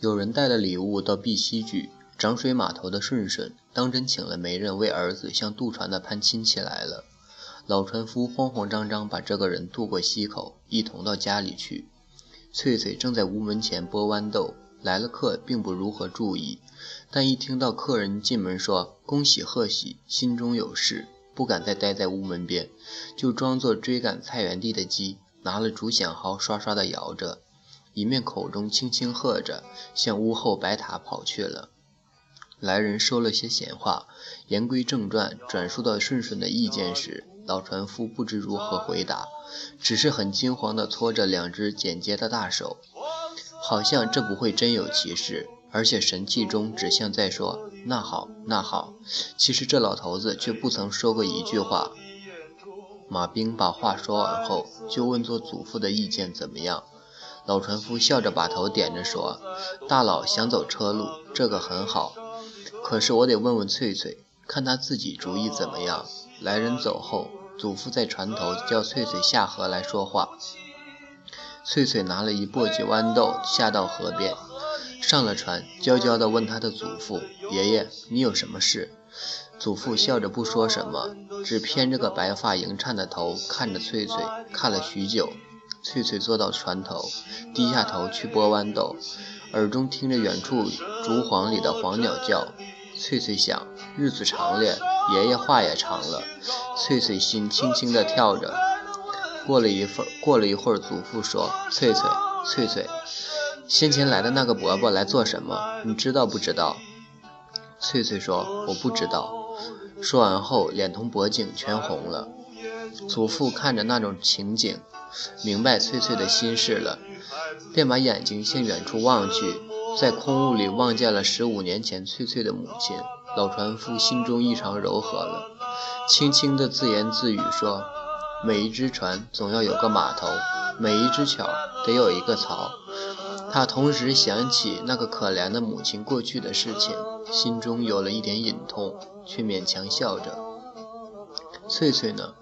有人带了礼物到碧溪居，涨水码头的顺顺当真请了媒人为儿子向渡船的攀亲戚来了。老船夫慌慌张张把这个人渡过溪口，一同到家里去。翠翠正在屋门前剥豌豆，来了客并不如何注意，但一听到客人进门说恭喜贺喜，心中有事，不敢再待在屋门边，就装作追赶菜园地的鸡，拿了竹响号刷刷地摇着。一面口中轻轻喝着，向屋后白塔跑去了。来人说了些闲话，言归正传，转述到顺顺的意见时，老船夫不知如何回答，只是很惊慌地搓着两只简洁的大手，好像这不会真有其事，而且神气中只像在说“那好，那好”。其实这老头子却不曾说过一句话。马兵把话说完后，就问做祖父的意见怎么样。老船夫笑着把头点着说：“大佬想走车路，这个很好。可是我得问问翠翠，看她自己主意怎么样。”来人走后，祖父在船头叫翠翠下河来说话。翠翠拿了一簸箕豌豆下到河边，上了船，娇娇地问她的祖父：“爷爷，你有什么事？”祖父笑着不说什么，只偏着个白发盈颤的头看着翠翠，看了许久。翠翠坐到船头，低下头去剥豌豆，耳中听着远处竹幌里的黄鸟叫。翠翠想，日子长了，爷爷话也长了。翠翠心轻轻地跳着。过了一会儿，过了一会儿，祖父说：“翠翠，翠翠，先前来的那个伯伯来做什么？你知道不知道？”翠翠说：“我不知道。”说完后，脸同脖颈全红了。祖父看着那种情景。明白翠翠的心事了，便把眼睛向远处望去，在空屋里望见了十五年前翠翠的母亲。老船夫心中异常柔和了，轻轻地自言自语说：“每一只船总要有个码头，每一只桥得有一个槽。”他同时想起那个可怜的母亲过去的事情，心中有了一点隐痛，却勉强笑着。翠翠呢？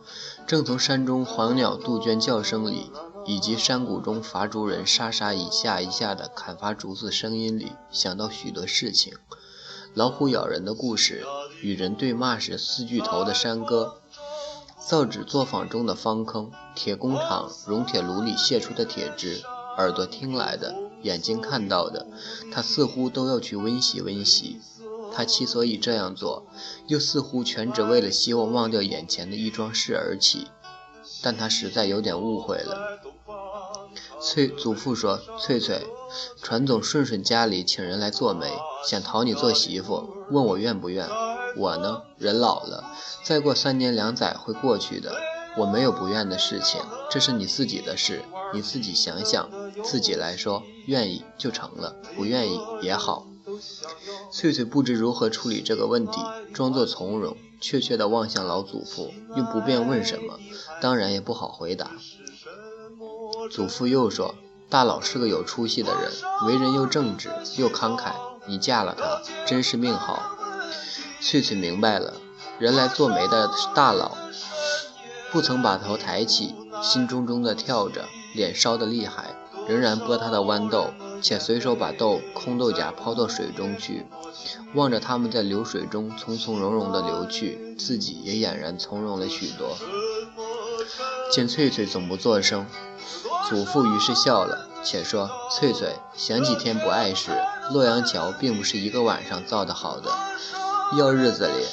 正从山中黄鸟杜鹃叫声里，以及山谷中伐竹人沙沙一下一下的砍伐竹子声音里，想到许多事情：老虎咬人的故事，与人对骂时四巨头的山歌，造纸作坊中的方坑，铁工厂熔铁炉里泄出的铁汁，耳朵听来的，眼睛看到的，他似乎都要去温习温习。他其所以这样做，又似乎全只为了希望忘掉眼前的一桩事而起，但他实在有点误会了。翠祖父说：“翠翠，船总顺顺家里请人来做媒，想讨你做媳妇，问我愿不愿。我呢，人老了，再过三年两载会过去的，我没有不愿的事情。这是你自己的事，你自己想想，自己来说，愿意就成了，不愿意也好。”翠翠不知如何处理这个问题，装作从容，怯怯地望向老祖父，又不便问什么，当然也不好回答。祖父又说：“大佬是个有出息的人，为人又正直又慷慨，你嫁了他，真是命好。”翠翠明白了，人来做媒的是大佬，不曾把头抬起，心中中的跳着，脸烧得厉害，仍然剥他的豌豆。且随手把豆空豆荚抛到水中去，望着它们在流水中从从容容地流去，自己也俨然从容了许多。见翠翠总不作声，祖父于是笑了，且说：“翠翠想几天不碍事。洛阳桥并不是一个晚上造的好的，要日子里。”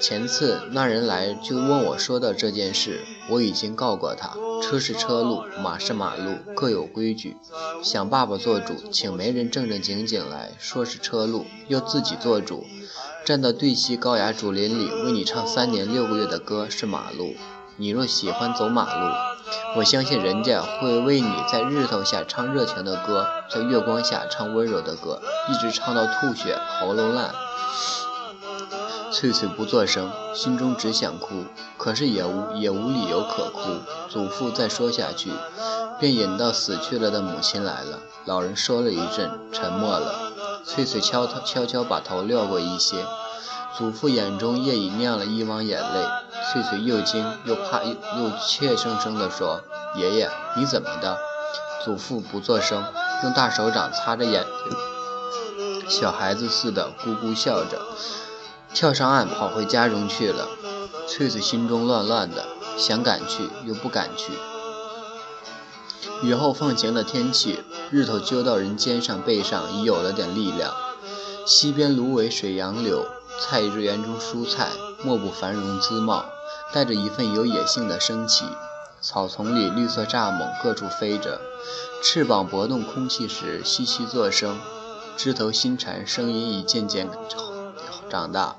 前次那人来就问我说的这件事，我已经告过他。车是车路，马是马路，各有规矩。想爸爸做主，请媒人正正经经来说是车路，又自己做主，站到对西高崖竹林里为你唱三年六个月的歌是马路。你若喜欢走马路，我相信人家会为你在日头下唱热情的歌，在月光下唱温柔的歌，一直唱到吐血，喉咙烂。翠翠不作声，心中只想哭，可是也无也无理由可哭。祖父再说下去，便引到死去了的母亲来了。老人说了一阵，沉默了。翠翠悄悄悄把头撩过一些，祖父眼中也已酿了一汪眼泪。翠翠又惊又怕，又怯生生地说：“爷爷，你怎么的？”祖父不作声，用大手掌擦着眼睛。小孩子似的咕咕笑着，跳上岸跑回家中去了。翠翠心中乱乱的，想赶去又不敢去。雨后放晴的天气，日头揪到人肩上背上，已有了点力量。溪边芦苇水杨柳，菜园中蔬菜，莫不繁荣滋茂，带着一份有野性的生气。草丛里绿色蚱蜢各处飞着，翅膀搏动空气时窸窸作声。枝头新蝉声音已渐渐长大。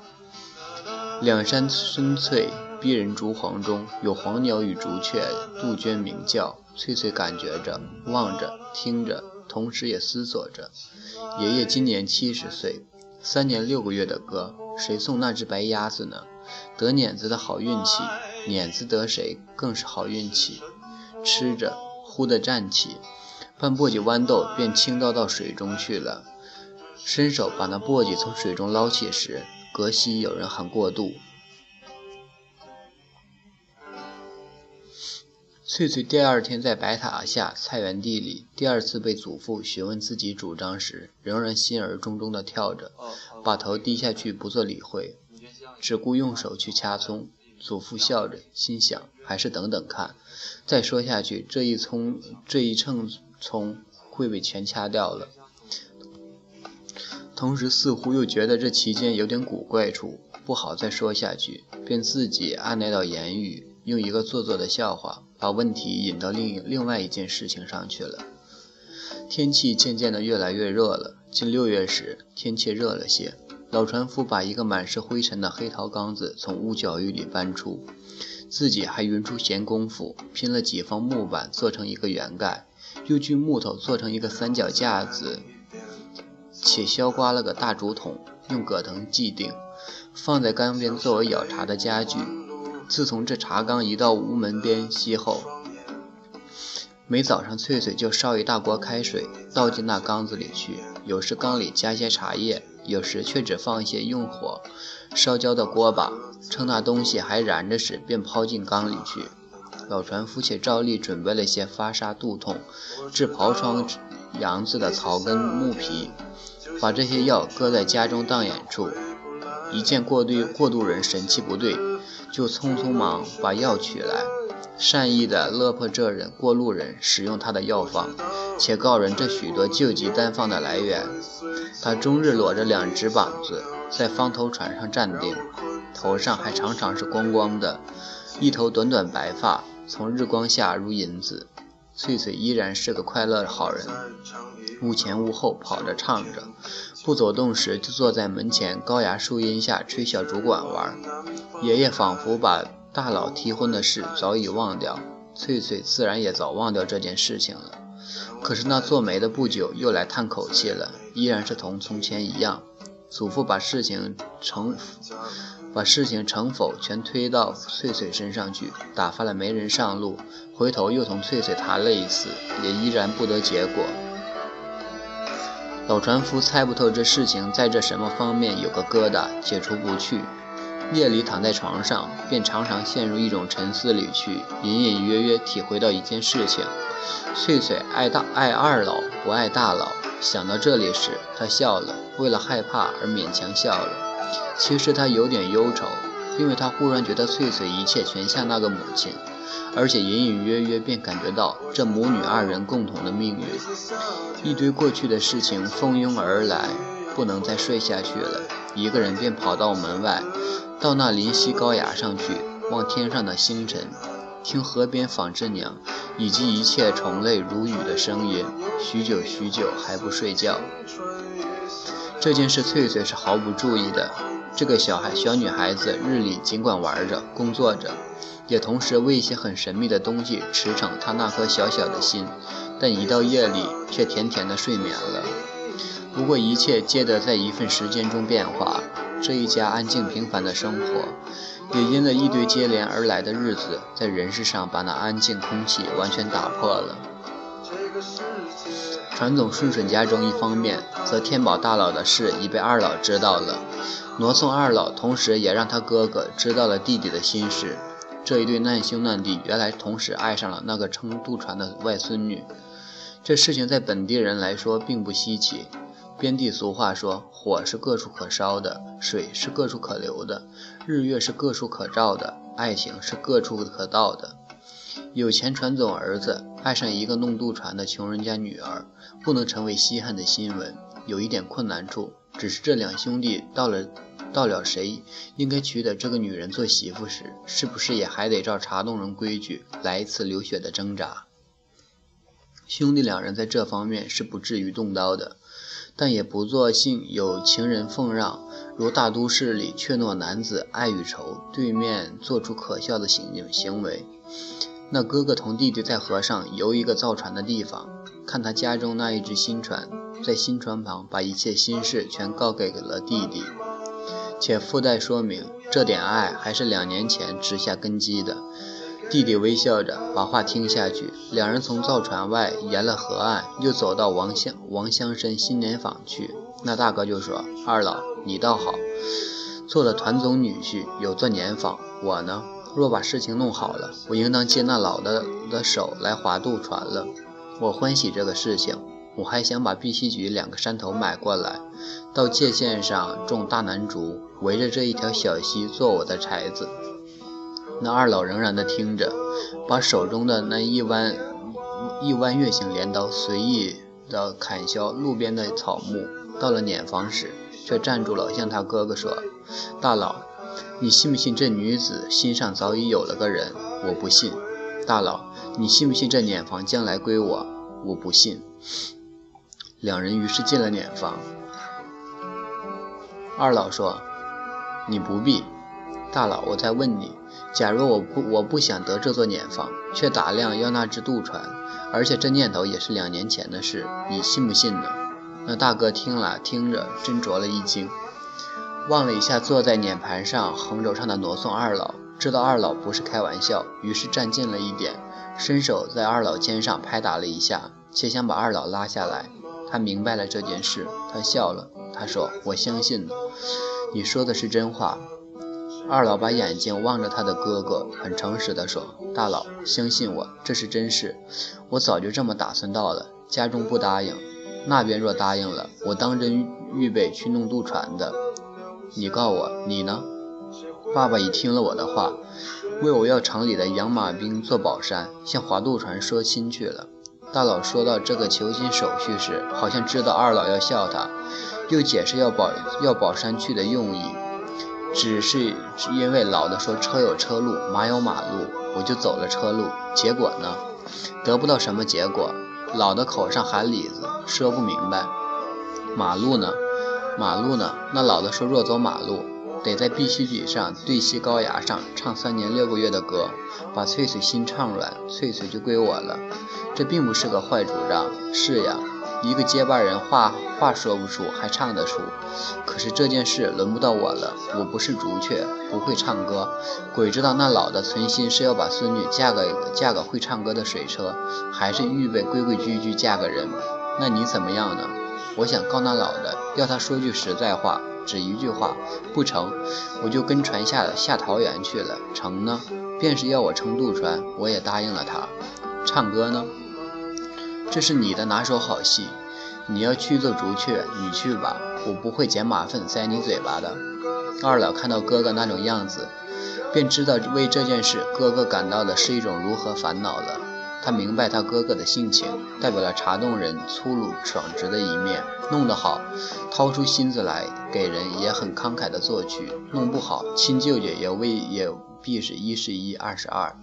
两山深翠，逼人竹黄中有黄鸟与竹雀、杜鹃鸣叫。翠翠感觉着，望着，听着，同时也思索着。爷爷今年七十岁，三年六个月的歌，谁送那只白鸭子呢？得碾子的好运气，碾子得谁更是好运气。吃着，忽地站起，半簸箕豌豆便倾倒到水中去了。伸手把那簸箕从水中捞起时，隔西有人喊过度。翠翠第二天在白塔下菜园地里，第二次被祖父询问自己主张时，仍然心儿重重地跳着，把头低下去不做理会，只顾用手去掐葱。祖父笑着，心想还是等等看，再说下去，这一葱这一秤葱会被全掐掉了。同时，似乎又觉得这期间有点古怪处，不好再说下去，便自己按捺到言语，用一个做作的笑话。把问题引到另另外一件事情上去了。天气渐渐的越来越热了。近六月时，天气热了些。老船夫把一个满是灰尘的黑陶缸子从屋角域里搬出，自己还匀出闲工夫，拼了几方木板做成一个圆盖，又锯木头做成一个三脚架子，且削刮了个大竹筒，用葛藤系定，放在缸边作为舀茶的家具。自从这茶缸移到屋门边隙后，每早上翠翠就烧一大锅开水，倒进那缸子里去。有时缸里加些茶叶，有时却只放一些用火烧焦的锅巴，趁那东西还燃着时，便抛进缸里去。老船夫且照例准备了些发痧肚痛、治疱疮杨子的草根木皮，把这些药搁在家中当眼处。一见过渡过渡人神气不对。就匆匆忙把药取来，善意的勒破这人过路人使用他的药方，且告人这许多救急单方的来源。他终日裸着两只膀子在方头船上站定，头上还常常是光光的，一头短短白发从日光下如银子。翠翠依然是个快乐的好人，屋前屋后跑着唱着，不走动时就坐在门前高崖树荫下吹小竹管玩。爷爷仿佛把大佬提婚的事早已忘掉，翠翠自然也早忘掉这件事情了。可是那做媒的不久又来叹口气了，依然是同从前一样。祖父把事情成。把事情成否全推到翠翠身上去，打发了媒人上路，回头又同翠翠谈了一次，也依然不得结果。老船夫猜不透这事情在这什么方面有个疙瘩，解除不去。夜里躺在床上，便常常陷入一种沉思里去，隐隐约约体会到一件事情：翠翠爱大爱二老，不爱大佬。想到这里时，他笑了，为了害怕而勉强笑了。其实他有点忧愁，因为他忽然觉得翠翠一切全像那个母亲，而且隐隐约约便感觉到这母女二人共同的命运。一堆过去的事情蜂拥而来，不能再睡下去了，一个人便跑到门外，到那临溪高崖上去，望天上的星辰，听河边纺织娘以及一切虫类如雨的声音，许久许久还不睡觉。这件事，翠翠是毫不注意的。这个小孩、小女孩子日里尽管玩着、工作着，也同时为一些很神秘的东西驰骋她那颗小小的心。但一到夜里，却甜甜的睡眠了。不过一切皆得在一份时间中变化。这一家安静平凡的生活，也因了一堆接连而来的日子，在人世上把那安静空气完全打破了。传总顺顺家中，一方面则天宝大佬的事已被二老知道了，挪送二老，同时也让他哥哥知道了弟弟的心事。这一对难兄难弟，原来同时爱上了那个撑渡船的外孙女。这事情在本地人来说并不稀奇，边地俗话说：“火是各处可烧的，水是各处可流的，日月是各处可照的，爱情是各处可到的。”有钱传总儿子爱上一个弄渡船的穷人家女儿，不能成为稀罕的新闻。有一点困难处，只是这两兄弟到了到了谁应该娶的这个女人做媳妇时，是不是也还得照茶洞人规矩来一次流血的挣扎？兄弟两人在这方面是不至于动刀的，但也不作性有情人奉让，如大都市里怯懦男子爱与仇对面做出可笑的行行为。那哥哥同弟弟在河上游一个造船的地方，看他家中那一只新船。在新船旁把一切心事全告给了弟弟，且附带说明这点爱还是两年前植下根基的。弟弟微笑着把话听下去。两人从造船外沿了河岸，又走到王乡王乡绅新年坊去。那大哥就说：“二老，你倒好，做了团总女婿，有做年坊。我呢，若把事情弄好了，我应当接那老的的手来划渡船了。我欢喜这个事情。”我还想把碧溪局两个山头买过来，到界线上种大楠竹，围着这一条小溪做我的柴子。那二老仍然的听着，把手中的那一弯一弯月形镰刀随意的砍削路边的草木。到了碾房时，却站住了，向他哥哥说：“大佬，你信不信这女子心上早已有了个人？我不信。大佬，你信不信这碾房将来归我？我不信。”两人于是进了碾房。二老说：“你不必。”大佬，我再问你，假如我不我不想得这座碾房，却打量要那只渡船，而且这念头也是两年前的事，你信不信呢？那大哥听了听着，斟酌了一惊，望了一下坐在碾盘上横轴上的挪送二老，知道二老不是开玩笑，于是站近了一点，伸手在二老肩上拍打了一下，且想把二老拉下来。他明白了这件事，他笑了。他说：“我相信你说的是真话。”二老把眼睛望着他的哥哥，很诚实地说：“大佬，相信我，这是真事。我早就这么打算到了。家中不答应，那边若答应了，我当真预备去弄渡船的。你告我，你呢？”爸爸已听了我的话，为我要城里的养马兵做保山，向划渡船说亲去了。大佬说到这个求亲手续时，好像知道二老要笑他，又解释要保要保山去的用意，只是因为老的说车有车路，马有马路，我就走了车路。结果呢，得不到什么结果。老的口上含李子，说不明白。马路呢？马路呢？那老的说若走马路。得在碧溪举上对溪高崖上唱三年六个月的歌，把翠翠心唱软，翠翠就归我了。这并不是个坏主张。是呀，一个接班人话话说不出，还唱得出。可是这件事轮不到我了，我不是竹雀，不会唱歌。鬼知道那老的存心是要把孙女嫁给嫁个会唱歌的水车，还是预备规规矩矩嫁个人？那你怎么样呢？我想告那老的，要他说句实在话。只一句话，不成，我就跟船下下桃园去了。成呢，便是要我撑渡船，我也答应了他。唱歌呢，这是你的拿手好戏，你要去做竹雀，你去吧，我不会捡马粪塞你嘴巴的。二老看到哥哥那种样子，便知道为这件事哥哥感到的是一种如何烦恼了。他明白他哥哥的性情，代表了茶洞人粗鲁爽直的一面。弄得好，掏出心子来给人，也很慷慨的作曲；弄不好，亲舅舅也未也必是一是一，二是二。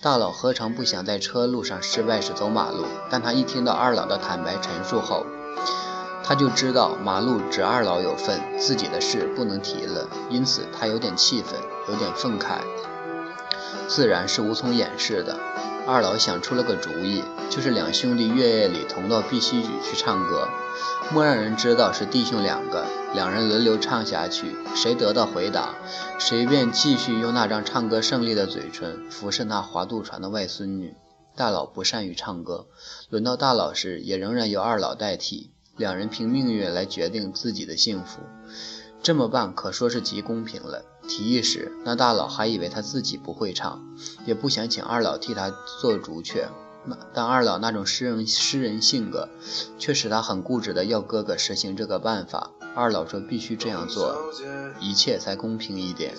大佬何尝不想在车路上失败时走马路？但他一听到二老的坦白陈述后，他就知道马路只二老有份，自己的事不能提了。因此他有点气愤，有点愤慨，自然是无从掩饰的。二老想出了个主意，就是两兄弟月夜里同到碧溪举去唱歌，莫让人知道是弟兄两个。两人轮流唱下去，谁得到回答，谁便继续用那张唱歌胜利的嘴唇服侍那划渡船的外孙女。大佬不善于唱歌，轮到大佬时也仍然由二老代替。两人凭命运来决定自己的幸福，这么办可说是极公平了。提议时，那大佬还以为他自己不会唱，也不想请二老替他做竹雀。但二老那种诗人诗人性格，却使他很固执的要哥哥实行这个办法。二老说必须这样做，一切才公平一点。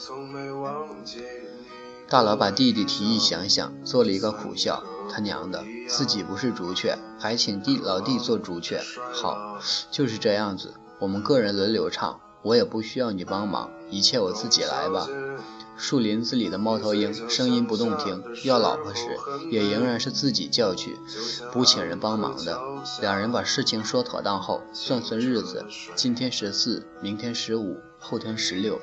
大佬把弟弟提议想想，做了一个苦笑。他娘的，自己不是竹雀，还请弟老弟做竹雀。好，就是这样子，我们个人轮流唱，我也不需要你帮忙，一切我自己来吧。树林子里的猫头鹰声音不动听，要老婆时也仍然是自己叫去，不请人帮忙的。两人把事情说妥当后，算算日子，今天十四，明天十五，后天十六，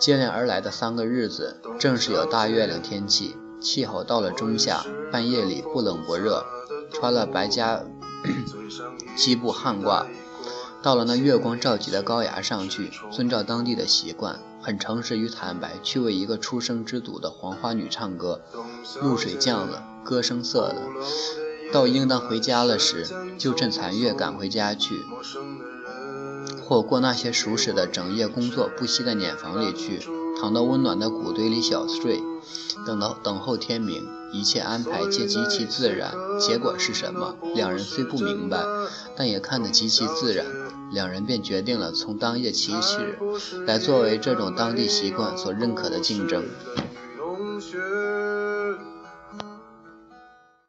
接连而来的三个日子，正是有大月亮天气，气候到了中夏，半夜里不冷不热，穿了白家基布汗褂。到了那月光照极的高崖上去，遵照当地的习惯，很诚实与坦白，去为一个出生之犊的黄花女唱歌。露水降了，歌声涩了，到应当回家了时，就趁残月赶回家去，或过那些熟识的整夜工作不息的碾房里去，躺到温暖的谷堆里小睡，等到等候天明。一切安排皆极其自然，结果是什么？两人虽不明白，但也看得极其自然。两人便决定了从当夜起始，来作为这种当地习惯所认可的竞争。